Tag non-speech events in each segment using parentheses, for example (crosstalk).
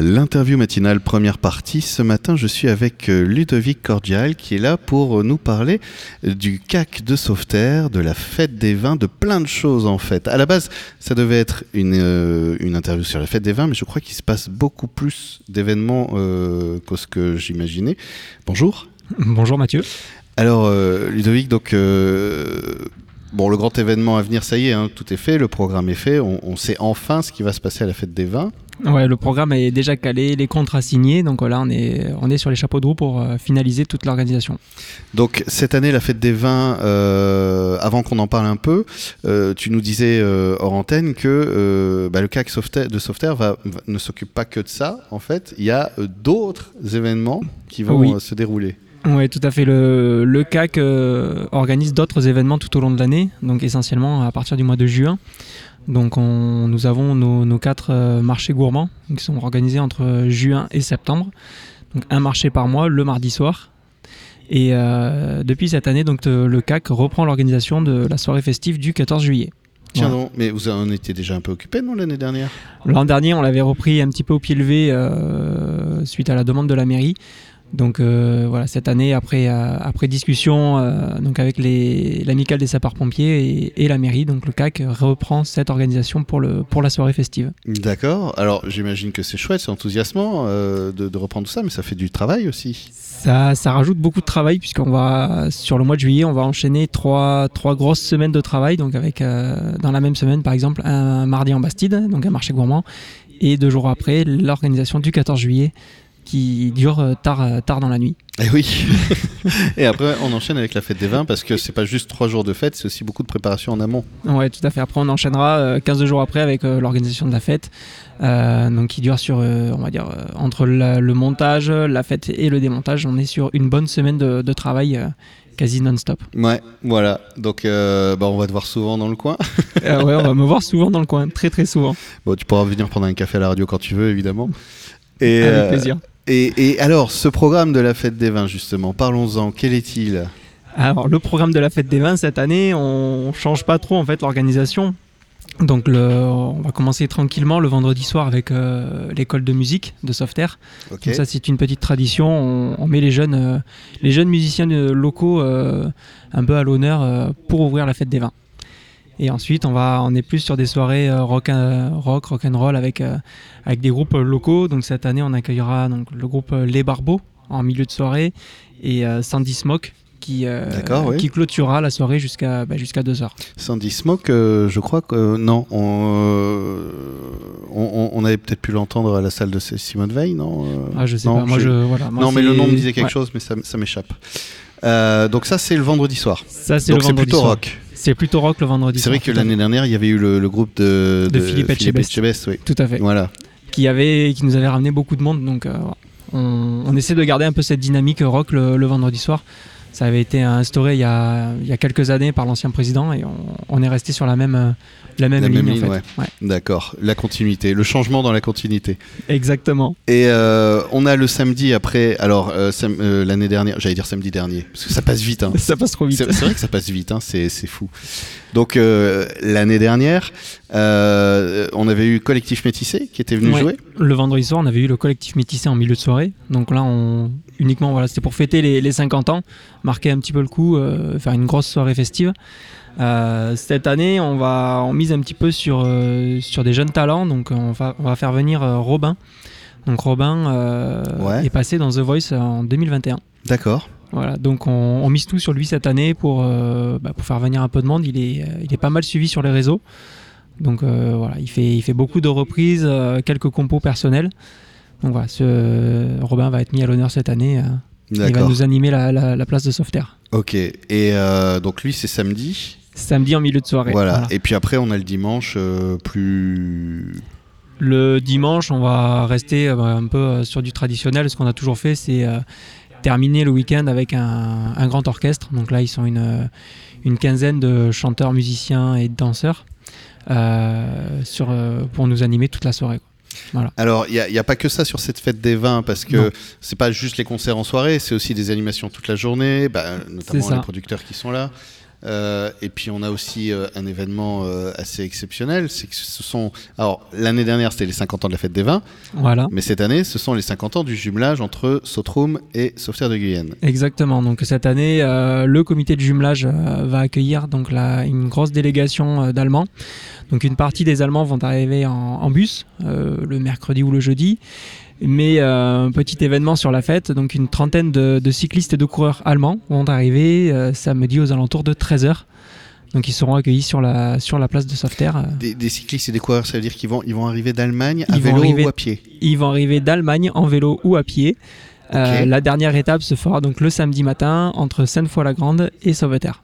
L'interview matinale première partie, ce matin je suis avec euh, Ludovic Cordial qui est là pour nous parler du CAC de Sauveterre, de la fête des vins, de plein de choses en fait. À la base ça devait être une, euh, une interview sur la fête des vins mais je crois qu'il se passe beaucoup plus d'événements euh, que ce que j'imaginais. Bonjour. Bonjour Mathieu. Alors euh, Ludovic, donc Bon, le grand événement à venir, ça y est, hein, tout est fait, le programme est fait, on, on, sait enfin ce qui va se passer à la fête des vins. Ouais, le programme est déjà calé, les contrats signés, donc là on est, on est sur les chapeaux de roue pour euh, finaliser toute l'organisation. Donc cette année, la fête des vins, euh, avant qu'on en parle un peu, euh, tu nous disais euh, hors antenne que bah, le CAC de va, va, ne s'occupe pas que de ça, en fait, il y a d'autres événements qui vont Oui. se dérouler. Oui, tout à fait. Le, le CAC organise d'autres événements tout au long de l'année, donc essentiellement à partir du mois de juin. Donc on, nous avons nos, nos quatre euh, marchés gourmands qui sont organisés entre juin et septembre. Donc un marché par mois, le mardi soir. Et euh, depuis cette année, donc euh, le CAC reprend l'organisation de la soirée festive du 14 juillet. Tiens Voilà. donc, mais vous en étiez déjà un peu occupé, non, l'année dernière? L'an dernier, on l'avait repris un petit peu au pied levé euh, suite à la demande de la mairie. Donc euh, voilà, cette année, après, euh, après discussion euh, donc avec l'amicale des sapeurs-pompiers et, et la mairie, donc le CAC reprend cette organisation pour, le, pour la soirée festive. D'accord. Alors j'imagine que c'est chouette, c'est enthousiasmant de, de reprendre tout ça, mais ça fait du travail aussi. Ça, ça rajoute beaucoup de travail puisqu'on va, sur le mois de juillet, on va enchaîner trois, trois grosses semaines de travail. Donc avec, dans la même semaine, par exemple, un mardi en Bastide, donc un marché gourmand, et deux jours après, l'organisation du 14 juillet qui dure euh, tard, euh, tard dans la nuit. Et oui. (laughs) et après, on enchaîne avec la fête des vins parce que c'est pas juste trois jours de fête, c'est aussi beaucoup de préparation en amont. Ouais, tout à fait. Après, on enchaînera euh, 15 jours après avec euh, l'organisation de la fête, euh, donc qui dure sur, euh, on va dire, euh, entre la- le montage, la fête et le démontage, on est sur une bonne semaine de, de travail euh, quasi non-stop. Ouais, voilà. Donc, euh, bah, on va te voir souvent dans le coin. (laughs) Euh, ouais, on va me voir souvent dans le coin, très très souvent. Bon, tu pourras venir prendre un café à la radio quand tu veux, évidemment. Et, avec euh, plaisir. Et, et alors, ce programme de la fête des vins, justement, parlons-en. Quel est-il? Alors, le programme de la fête des vins cette année, on change pas trop en fait l'organisation. Donc, le, on va commencer tranquillement le vendredi soir avec euh, l'école de musique de Softair. Ok. Donc ça c'est une petite tradition. On, on met les jeunes, euh, les jeunes musiciens locaux euh, un peu à l'honneur pour ouvrir la fête des vins. Et ensuite on va, on est plus sur des soirées euh, rock, euh, rock, rock and roll avec euh, avec des groupes locaux. Donc cette année on accueillera donc le groupe Les Barbeaux en milieu de soirée et Sandy Smoke qui euh, D'accord, oui. qui clôturera la soirée jusqu'à bah, jusqu'à 2 heures. Sandy Smoke, euh, je crois que euh, non, on, on, on- on avait peut-être pu l'entendre à la salle de Simone Veil, non Ah je sais non, pas. Moi je voilà. moi, non, mais le nom me disait quelque ouais. chose, mais ça, ça m'échappe. Donc ça, c'est le vendredi soir. Ça c'est le Donc c'est vendredi plutôt soir. rock. C'est plutôt rock le vendredi C'est vrai que l'année dernière, il y avait eu le, le groupe de, De Philippe Etchebest. Etchebest, oui. Tout à fait. Voilà. qui avait qui nous avait ramené beaucoup de monde donc euh, on, on essaie de garder un peu cette dynamique rock le, le vendredi soir ça avait été instauré il y a, il y a quelques années par l'ancien président et on, on est resté sur la même euh, la même La ligne même en ligne, fait ouais. Ouais, D'accord. La continuité, le changement dans la continuité. exactement Et euh, on a le samedi après. Alors euh, sam- euh, l'année dernière, j'allais dire samedi dernier, parce que ça passe vite. Hein. (laughs) ça passe trop vite C'est c'est vrai que ça passe vite, hein, c'est c'est fou. Donc l'année dernière, on avait eu Collectif Métissé qui était venu Ouais. jouer. le vendredi soir on avait eu le collectif métissé en milieu de soirée donc là on uniquement voilà c'était pour fêter les, les 50 ans marquer un petit peu le coup euh, faire une grosse soirée festive Euh, cette année, on va on mise un petit peu sur euh, sur des jeunes talents. Donc on va on va faire venir Robin. Donc Robin Ouais. est passé dans The Voice en 2021. D'accord. Voilà, donc on, on mise tout sur lui cette année pour bah, pour faire venir un peu de monde. Il est il est pas mal suivi sur les réseaux. Donc euh, voilà, il fait il fait beaucoup de reprises, euh, quelques compos personnels. Donc voilà, ce Robin va être mis à l'honneur cette année. euh, il va D'accord. nous animer la, la, la place de Sauveterre. Ok. Et euh, donc lui, c'est samedi. Samedi en milieu de soirée. voilà. voilà. Et puis après, on a le dimanche euh, plus. Le dimanche, on va rester euh, un peu euh, sur du traditionnel. Ce qu'on a toujours fait, c'est euh, terminer le week-end avec un, un grand orchestre. Donc là, ils sont une, euh, une quinzaine de chanteurs, musiciens et de danseurs euh, sur, euh, pour nous animer toute la soirée. quoi. Alors, il n'y a, pas que ça sur cette fête des vins, parce que c'est pas juste les concerts en soirée, c'est aussi des animations toute la journée, bah, notamment les producteurs qui sont là. Euh, et puis on a aussi euh, un événement euh, assez exceptionnel, c'est que ce sont... Alors l'année dernière c'était les 50 ans de la fête des vins, Voilà. mais cette année ce sont les 50 ans du jumelage entre Sotrum et Sauveterre de Guyenne. Exactement. Donc cette année, le comité de jumelage va accueillir donc la, une grosse délégation d'Allemands. Donc une partie des Allemands vont arriver en, en bus le mercredi ou le jeudi. Mais euh, un petit événement sur la fête, donc une trentaine de, de cyclistes et de coureurs allemands vont arriver euh, samedi aux alentours de 13h. Donc ils seront accueillis sur la, sur la place de Sauveterre. Des, des cyclistes et des coureurs, ça veut dire qu'ils vont, ils vont arriver d'Allemagne à Ils vont vélo arriver- ou à pied? Ils vont arriver d'Allemagne en vélo ou à pied. Euh, la dernière étape se fera donc le samedi matin entre Sainte-Foy-la-Grande et Sauveterre.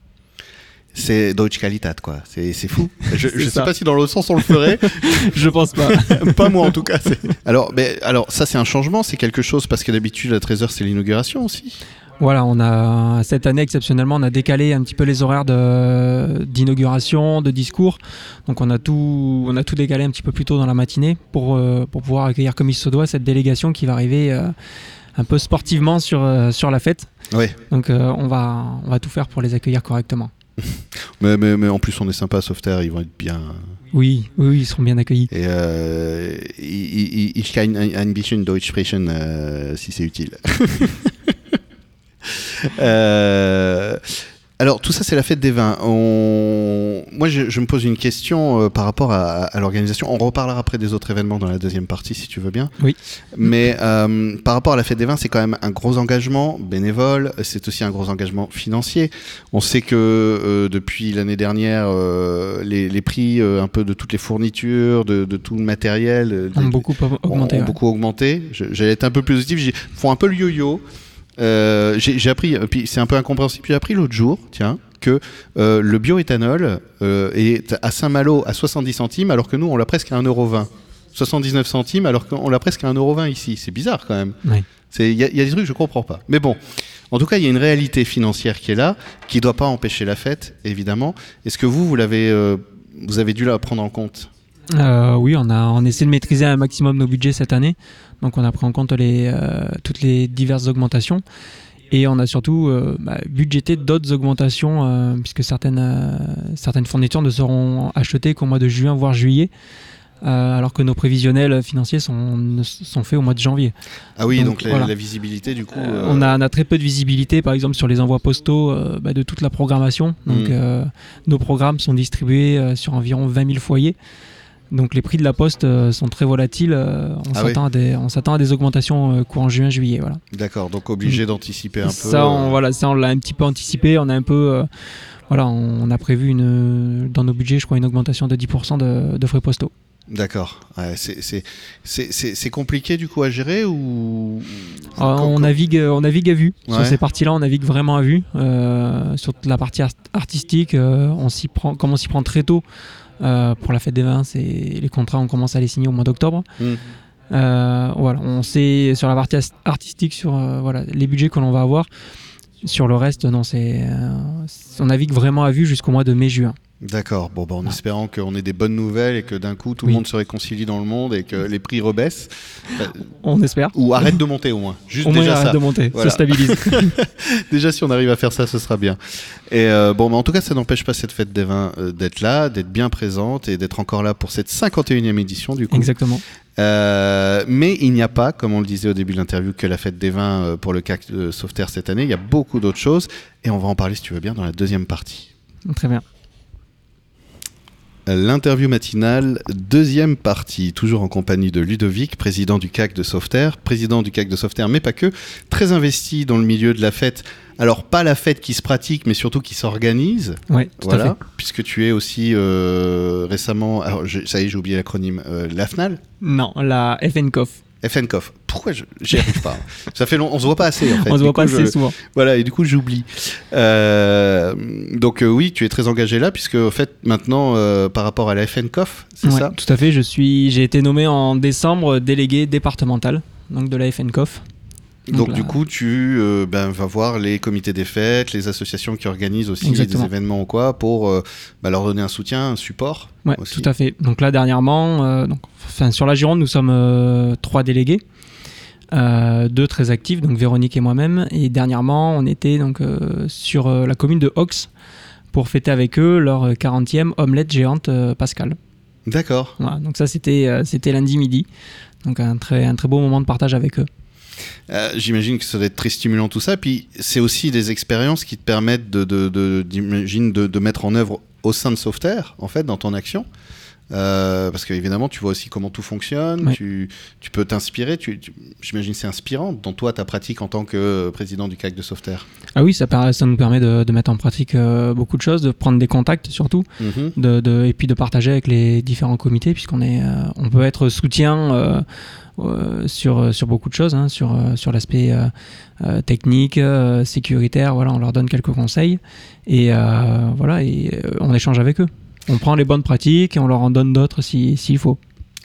C'est Deutsche Qualität, quoi. C'est fou. (laughs) Je, je sais pas si dans l'autre sens on le ferait. (laughs) Je pense pas. (laughs) pas moi en tout cas. c'est- Alors, mais, alors ça c'est un changement, c'est quelque chose parce que d'habitude à 13h c'est l'inauguration aussi. Voilà, on a cette année exceptionnellement, on a décalé un petit peu les horaires d'inauguration, de, discours. Donc on a tout, on a tout décalé un petit peu plus tôt dans la matinée pour euh, pour pouvoir accueillir comme il se doit cette délégation qui va arriver euh, un peu sportivement sur euh, sur la fête. Donc on va on va tout faire pour les accueillir correctement. (laughs) Mais, mais, mais en plus on est sympa à Sauveterre, ils vont être bien. Oui, oui, oui, ils seront bien accueillis. Et euh, ich kann bisschen Deutsch sprechen euh, si c'est utile. (laughs) Euh, alors tout ça c'est la fête des vins. On... Moi je, je me pose une question euh, par rapport à, à l'organisation. On reparlera après des autres événements dans la deuxième partie si tu veux bien. Oui. Mais euh, par rapport à la fête des vins c'est quand même un gros engagement bénévole. C'est aussi un gros engagement financier. On sait que euh, depuis l'année dernière les, les prix un peu de toutes les fournitures, de, de tout le matériel, Ont des- beaucoup augmenté. ont ouais. beaucoup augmenté. Je- J'allais être un peu plus positif. Ils font un peu le yo-yo. Euh, J'ai appris, puis c'est un peu incompréhensible. J'ai appris l'autre jour, tiens, que euh, le bioéthanol euh, est à Saint-Malo à 70 centimes, alors que nous on l'a presque à 1,20€. 79 centimes, alors qu'on l'a presque à 1,20€ ici. C'est bizarre quand même. Il y, a- il y a des trucs que je comprends pas. Mais bon, en tout cas, il y a une réalité financière qui est là, qui ne doit pas empêcher la fête, évidemment. Est-ce que vous, vous l'avez, euh, vous avez dû la prendre en compte? Euh, oui, on a on essaie de maîtriser un maximum nos budgets cette année. Donc on a pris en compte les, euh, toutes les diverses augmentations. Et on a surtout euh, bah, budgété d'autres augmentations, euh, puisque certaines, euh, certaines fournitures ne seront achetées qu'au mois de juin, voire juillet, euh, alors que nos prévisionnels financiers sont, sont faits au mois de janvier. Ah oui, donc, Donc, la, voilà. la visibilité, du coup. Euh, on, a, on a très peu de visibilité, par exemple, sur les envois postaux euh, bah, de toute la programmation. Donc, Mm. euh, nos programmes sont distribués sur environ 20 000 foyers. Donc, les prix de la poste euh, sont très volatiles. euh, on Ah oui. s'attend à des- on s'attend à des augmentations euh, courant juin-juillet. Voilà. D'accord, donc obligé d'anticiper un peu. Ça, on, voilà, ça, on l'a un petit peu anticipé. On a un peu, voilà, on a prévu une, dans nos budgets, je crois, une augmentation de 10% de, de frais postaux. D'accord. Ouais, c'est- compliqué du coup à gérer ou Euh, on, navigue, on navigue à vue. Sur ces parties-là, on navigue vraiment à vue. Euh, sur la partie art- artistique, euh, on s'y prend, comme on s'y prend très tôt euh, pour la fête des vins, c'est les contrats, on commence à les signer au mois d'octobre. Hmm. Euh, voilà, on sait sur la partie artistique, sur euh, voilà, les budgets que l'on va avoir. Sur le reste, non, c'est, euh, on navigue vraiment à vue jusqu'au mois de mai-juin. D'accord. Bon, bah, en espérant qu'on ait des bonnes nouvelles et que d'un coup tout Oui. le monde se réconcilie dans le monde et que les prix rebaissent Euh, On espère. ou arrêtent de monter au moins. Juste Au moins, déjà arrête ça. de monter, Voilà. se stabilise. (laughs) Déjà, si on arrive à faire ça, ce sera bien. Et euh, bon, mais en tout cas, ça n'empêche pas cette fête des vins euh, d'être là, d'être bien présente et d'être encore là pour cette 51e édition du coup. Exactement. Euh, mais il n'y a pas, comme on le disait au début de l'interview, que la fête des vins pour le CAC de Sauveterre cette année. Il y a beaucoup d'autres choses et on va en parler, si tu veux bien, dans la deuxième partie. Très bien. L'interview matinale, deuxième partie, toujours en compagnie de Ludovic, président du CAC de Sauveterre, président du CAC de Sauveterre, mais pas que, très investi dans le milieu de la fête. Alors, pas la fête qui se pratique, mais surtout qui s'organise. Ouais, tout à Voilà, fait. puisque tu es aussi euh, récemment, alors je- ça y est, j'ai oublié l'acronyme, euh, l'AFNAL Non, la FNCOF. FNCOF. Pourquoi j'y arrive pas Ça fait long, on se voit pas assez en (laughs) fait. On se voit coup, pas je- assez souvent. Voilà, et du coup j'oublie. Euh, donc euh, oui, tu es très engagé là, puisque en fait maintenant euh, par rapport à la FNCOF, c'est Ouais, ça Tout à fait. Je suis, j'ai été nommé en décembre délégué départemental, donc de la FNCOF. Donc du coup tu euh, ben, vas voir les comités des fêtes, les associations qui organisent aussi Exactement. des événements ou quoi, pour euh, bah, leur donner un soutien, un support. Aussi. tout à fait. Donc là dernièrement, euh, donc, sur la Gironde, nous sommes trois délégués, euh, deux très actifs, donc Véronique et moi-même. Et dernièrement, on était donc euh, sur euh, la commune de Ox pour fêter avec eux leur 40e omelette géante Pascal. D'accord. Voilà, donc ça, c'était c'était lundi midi. Donc un très, un très beau moment de partage avec eux. Euh, j'imagine que ça doit être très stimulant tout ça. Puis c'est aussi des expériences qui te permettent de, de, de, de mettre en œuvre au sein de Sauveterre, en fait, dans ton action. Euh, parce qu'évidemment, tu vois aussi comment tout fonctionne, tu, tu, peux t'inspirer. Tu, J'imagine c'est inspirant dans toi, ta pratique en tant que président du CAC de Sauveterre. Ah oui, ça, ça nous permet de, de mettre en pratique euh, beaucoup de choses, de prendre des contacts surtout, mhm. de, et puis de partager avec les différents comités, puisqu'on est, on peut être soutien euh, sur, sur beaucoup de choses, hein, sur, euh, sur l'aspect euh, technique, sécuritaire. Voilà, on leur donne quelques conseils et, voilà, et on échange avec eux. On prend les bonnes pratiques et on leur en donne d'autres s'il faut.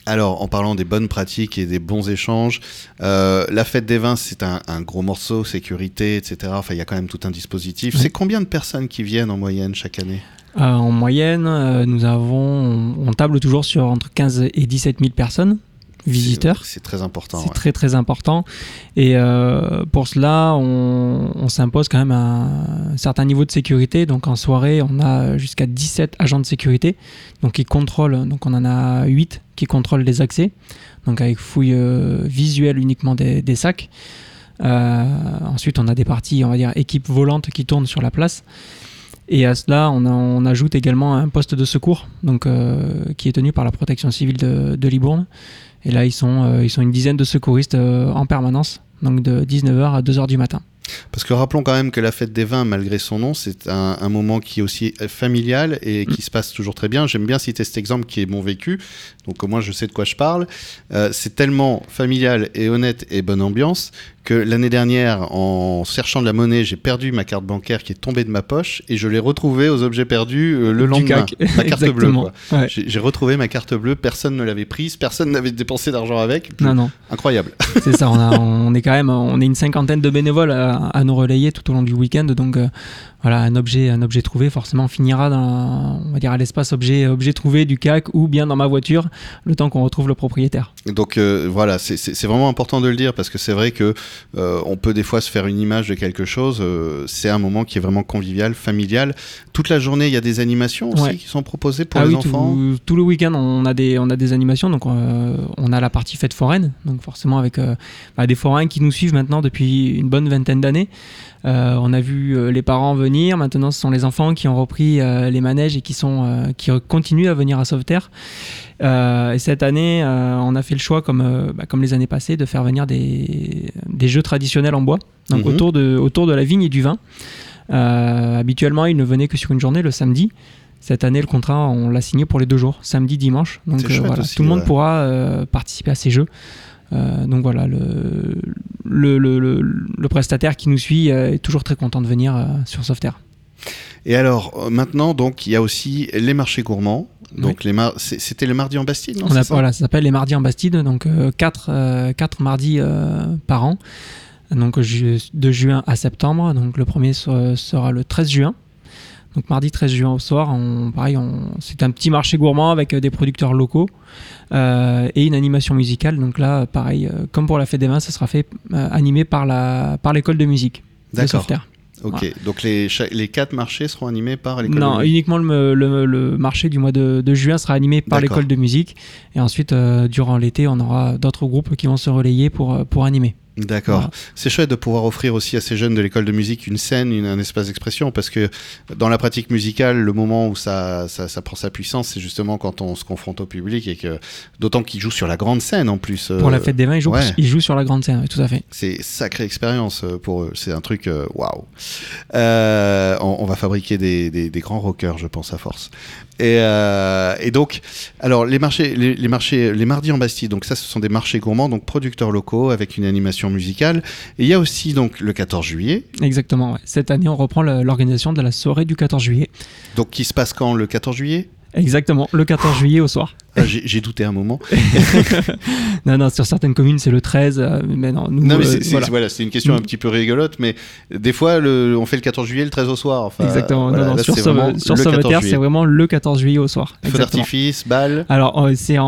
Alors, en parlant des bonnes pratiques et des bons échanges, la fête des vins, c'est un, gros morceau, sécurité, etc. Enfin, il y a quand même tout un dispositif. C'est combien de personnes qui viennent en moyenne chaque année? En moyenne, nous avons, on, table toujours sur entre 15 et 17 000 personnes visiteurs. C'est très important. C'est très très important. Et euh, pour cela, on, s'impose quand même un, certain niveau de sécurité. Donc en soirée, on a jusqu'à 17 agents de sécurité donc qui contrôlent. Donc on en a 8 qui contrôlent les accès. Donc avec fouille euh, visuelle uniquement des, sacs. Euh, ensuite, on a des parties, on va dire, équipe volante qui tournent sur la place. Et à cela, on, ajoute également un poste de secours, donc, qui est tenu par la protection civile de, de Libourne, et là, ils sont, euh, ils sont une dizaine de secouristes euh, en permanence, donc de 19h à 2h du matin. Parce que rappelons quand même que la fête des vins, malgré son nom, c'est un, moment qui est aussi familial et qui se passe toujours très bien. J'aime bien citer cet exemple qui est mon vécu, donc au moins je sais de quoi je parle. Euh, c'est tellement familial et honnête et bonne ambiance que l'année dernière, en cherchant de la monnaie, j'ai perdu ma carte bancaire qui est tombée de ma poche et je l'ai retrouvée aux objets perdus euh, le lendemain. Ma carte bleue. J'ai retrouvé ma carte bleue, personne ne l'avait prise, personne n'avait dépensé d'argent avec. Non, non. Incroyable. C'est ça, on, est quand même on est une cinquantaine de bénévoles à, nous relayer tout au long du week-end. Donc euh, voilà, un objet, un objet trouvé forcément finira dans, on va dire, à l'espace objet, objet trouvé du CAC ou bien dans ma voiture, le temps qu'on retrouve le propriétaire. Donc euh, voilà, c'est vraiment important de le dire parce que c'est vrai que euh, on peut des fois se faire une image de quelque chose. C'est un moment qui est vraiment convivial, familial. Toute la journée, il y a des animations aussi qui sont proposées pour ah les enfants? Tout, le week-end, on a des, on a des animations. Donc on a la partie fête foraine, donc forcément avec bah, des forains qui nous suivent maintenant depuis une bonne vingtaine d'années. on a vu les parents venir Maintenant, ce sont les enfants qui ont repris euh, les manèges et qui, sont, euh, qui continuent à venir à Sauveterre. Euh, et cette année, on a fait le choix, comme, bah, comme les années passées, de faire venir des, des jeux traditionnels en bois, donc mhm. autour, de, autour de la vigne et du vin. habituellement, ils ne venaient que sur une journée, le samedi. Cette année, le contrat, on l'a signé pour les deux jours, samedi, dimanche. Donc voilà, tout le monde pourra participer à ces jeux. Euh, donc voilà, le, le, le, prestataire qui nous suit euh, est toujours très content de venir euh, sur Softair. Et alors maintenant, donc il y a aussi les marchés gourmands. Donc les c'était le mardi en Bastide, non On Voilà, ça s'appelle les mardis en Bastide, donc 4 quatre, mardis par an, donc de juin à septembre. Donc le premier sera le 13 juin. Donc mardi 13 juin au soir, on, pareil, c'est un petit marché gourmand avec des producteurs locaux. Euh, et une animation musicale. Donc là, pareil, euh, comme pour la fête des vins, ça sera fait euh, animé par la par l'école de musique. D'accord. Ok, donc les, les quatre marchés seront animés par l'école Non, uniquement le, le, marché du mois de, de juin sera animé par l'école de musique. Et ensuite, durant l'été, on aura d'autres groupes qui vont se relayer pour, pour animer. D'accord. C'est chouette de pouvoir offrir aussi à ces jeunes de l'école de musique une scène, une, un espace d'expression, parce que dans la pratique musicale, le moment où ça, ça, ça prend sa puissance, c'est justement quand on se confronte au public et que d'autant qu'ils jouent sur la grande scène en plus. Pour la fête des vins, ils jouent, ils jouent sur la grande scène, tout à fait. C'est sacrée expérience euh, pour eux. C'est un truc euh, waouh. Euh, on, on, va fabriquer des, des, des, grands rockers, je pense à force. Et, euh, et, donc, alors les marchés, les, marchés, les mardis en Bastille, donc ça, ce sont des marchés gourmands, donc producteurs locaux avec une animation musicale. Et il y a aussi donc le 14 juillet. Exactement. Cette année, on reprend l'organisation de la soirée du 14 juillet. Donc, qui se passe quand le 14 juillet? Exactement, le 14 juillet au soir. Ah, j'ai douté un moment. (laughs) non, non, sur certaines communes, c'est le 13. euh, mais non, nous, Non, mais euh, c'est voilà. voilà, une question un petit peu rigolote, mais des fois, le- on fait le 14 juillet, le 13 au soir. Enfin, Exactement. voilà, non, non, là, sur c'est Sauve- vraiment sur le 14 Sauveterre, c'est vraiment le 14 juillet au soir. Feu d'artifice, balles. Alors, euh, c'est en,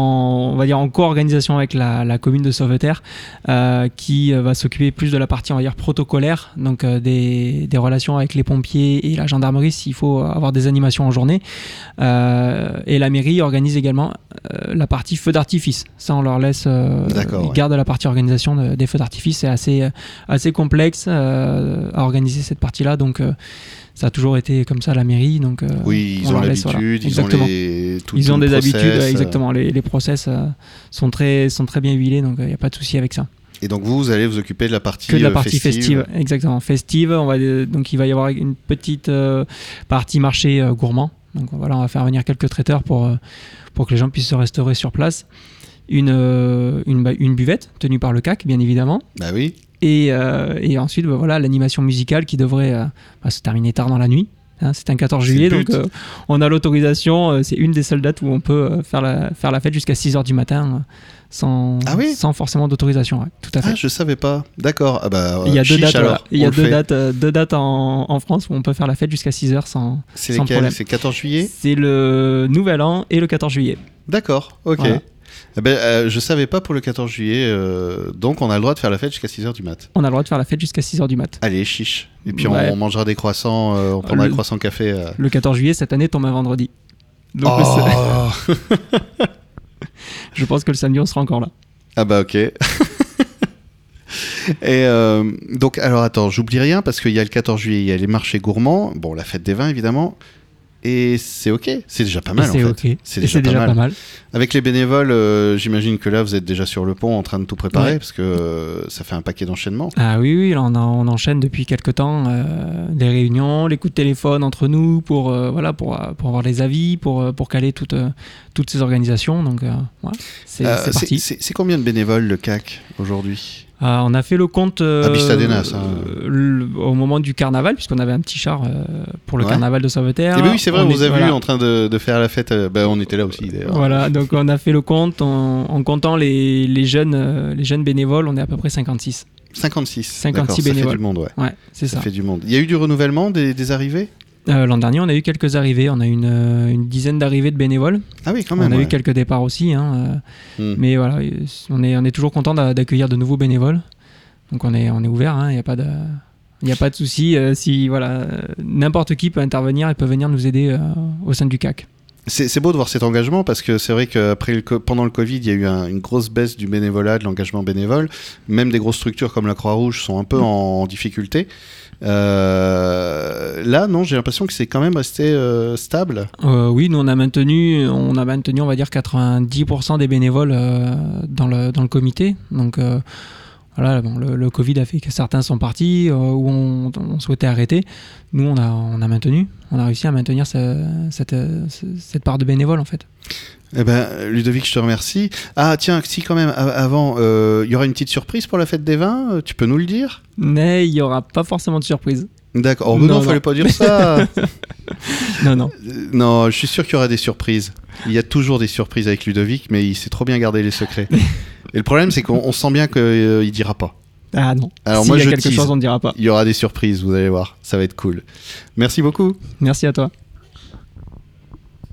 on va dire en co-organisation avec la, la commune de Sauveterre euh, qui va s'occuper plus de la partie, on va dire, protocolaire, donc euh, des, des relations avec les pompiers et la gendarmerie s'il faut avoir des animations en journée. Et la mairie organise également la partie feu d'artifice. Ça, on leur laisse, euh, ils ouais. gardent la partie organisation de- des feux d'artifice. C'est assez, euh, assez complexe euh, à organiser cette partie-là, donc euh, ça a toujours été comme ça à la mairie. Donc, euh, Oui, ils on ont laisse, voilà. l'habitude, ils ont Exactement. les. tout- Ils ont des habitudes, process, ouais, euh. exactement. Les, les process euh, sont, très, sont très bien huilés, donc il n'y a pas de souci avec ça. Et donc vous, vous allez vous occuper de la partie Que de la euh, partie festive, exactement. Festive, on va, euh, donc il va y avoir une petite euh, partie marché euh, gourmand. Donc voilà, on va faire venir quelques traiteurs pour, euh, pour que les gens puissent se restaurer sur place. Une, euh, une, une buvette tenue par le CAC, bien évidemment. Bah oui. Et, euh, et ensuite, bah, voilà, l'animation musicale qui devrait euh, bah, se terminer tard dans la nuit. Hein, c'est un 14 C'est juillet, le donc euh, on a l'autorisation. c'est une des seules dates où on peut faire, la, faire la fête jusqu'à 6h du matin sans, Ah oui sans forcément d'autorisation. ouais, tout à fait. Ah, je savais pas. D'accord. Ah bah, Il y a deux chiche, dates, alors, voilà. Il y a deux dates, euh, deux dates en, en France où on peut faire la fête jusqu'à 6h sans. C'est sans lesquels problème. C'est 14 juillet? C'est le Nouvel An et le 14 juillet. D'accord, ok. Voilà. Eh ben, euh, je savais pas pour le 14 juillet, euh, donc on a le droit de faire la fête jusqu'à 6h du mat. On a le droit de faire la fête jusqu'à 6h du mat. Allez, chiche. Et puis on- Ouais. on, mangera des croissants, euh, on prendra Le- des croissants café. euh. Le 14 juillet, cette année, tombe un vendredi. Donc Oh (laughs) (laughs) je pense que le samedi, on sera encore là. Ah bah ok. (laughs) Et euh, donc, alors attends, j'oublie rien parce qu'il y a le 14 juillet, il y a les marchés gourmands, bon, la fête des vins évidemment, et c'est ok, c'est déjà pas mal c'est fait. ok. C'est Et déjà pas déjà mal. pas mal. Avec les bénévoles, euh, j'imagine que là vous êtes déjà sur le pont en train de tout préparer Ouais. parce que euh, ça fait un paquet d'enchaînements. Ah oui, oui, on, en- on enchaîne depuis quelques temps euh, des réunions, les coups de téléphone entre nous pour, euh, voilà, pour, euh, pour avoir les avis, pour, euh, pour caler toutes, euh, toutes ces organisations. Donc, euh, voilà, c'est Euh, parti. c'est combien de bénévoles le CAC aujourd'hui? Ah, on a fait le compte euh, au moment du carnaval, puisqu'on avait un petit char euh, pour le Ouais. carnaval de Sauveterre. Eh ben oui, c'est vrai, On on vous a voilà. vu en train de, de faire la fête. euh, bah, on était là aussi d'ailleurs. Voilà, donc on a fait le compte en, en comptant les, les jeunes, euh, les jeunes bénévoles, on est à peu près 56. 56. 56 D'accord, Ça fait bénévoles. du monde, ouais. Ouais, c'est Ça, ça. fait du monde. Il y a eu du renouvellement des, des arrivées? Euh, L'an dernier, on a eu quelques arrivées, on a eu une, une dizaine d'arrivées de bénévoles. Ah oui, quand on même. a eu quelques départs aussi, hein, euh, Hmm. mais voilà, on est, on est toujours content d'a- d'accueillir de nouveaux bénévoles. Donc on est, on est ouvert, il n'y a pas de. Il n'y a pas de souci. euh, si voilà, n'importe qui peut intervenir et peut venir nous aider au sein du CAC. C'est beau de voir cet engagement parce que c'est vrai que après le co- pendant le Covid, il y a eu un- une grosse baisse du bénévolat, de l'engagement bénévole. Même des grosses structures comme la Croix-Rouge sont un peu en, en difficulté. Euh, là, non, j'ai l'impression que c'est quand même resté euh, stable. Euh, oui, nous on a maintenu, on a maintenu, on va dire 90% des bénévoles dans le dans le comité. Donc voilà, bon, le, le Covid a fait que certains sont partis euh, ou on, on souhaitait arrêter. Nous on a on a maintenu, on a réussi à maintenir ce- cette ce- cette part de bénévoles en fait. Eh ben, Ludovic, je te remercie. Ah, tiens, si quand même, a- avant, euh, il y aura une petite surprise pour la fête des vins. euh, Tu peux nous le dire? Mais il y aura pas forcément de surprise. D'accord. Oh, non, Non, fallait pas dire (laughs) ça. Non non. Euh, non, je suis sûr qu'il y aura des surprises. Il y a toujours des surprises avec Ludovic, mais il sait trop bien garder les secrets. (laughs) Et le problème, c'est qu'on on sent bien qu'il ne dira pas. Ah non. Alors S'il moi, y a je quelque tease. chose, on ne dira pas. Il y aura des surprises, vous allez voir. Ça va être cool. Merci beaucoup. Merci à toi.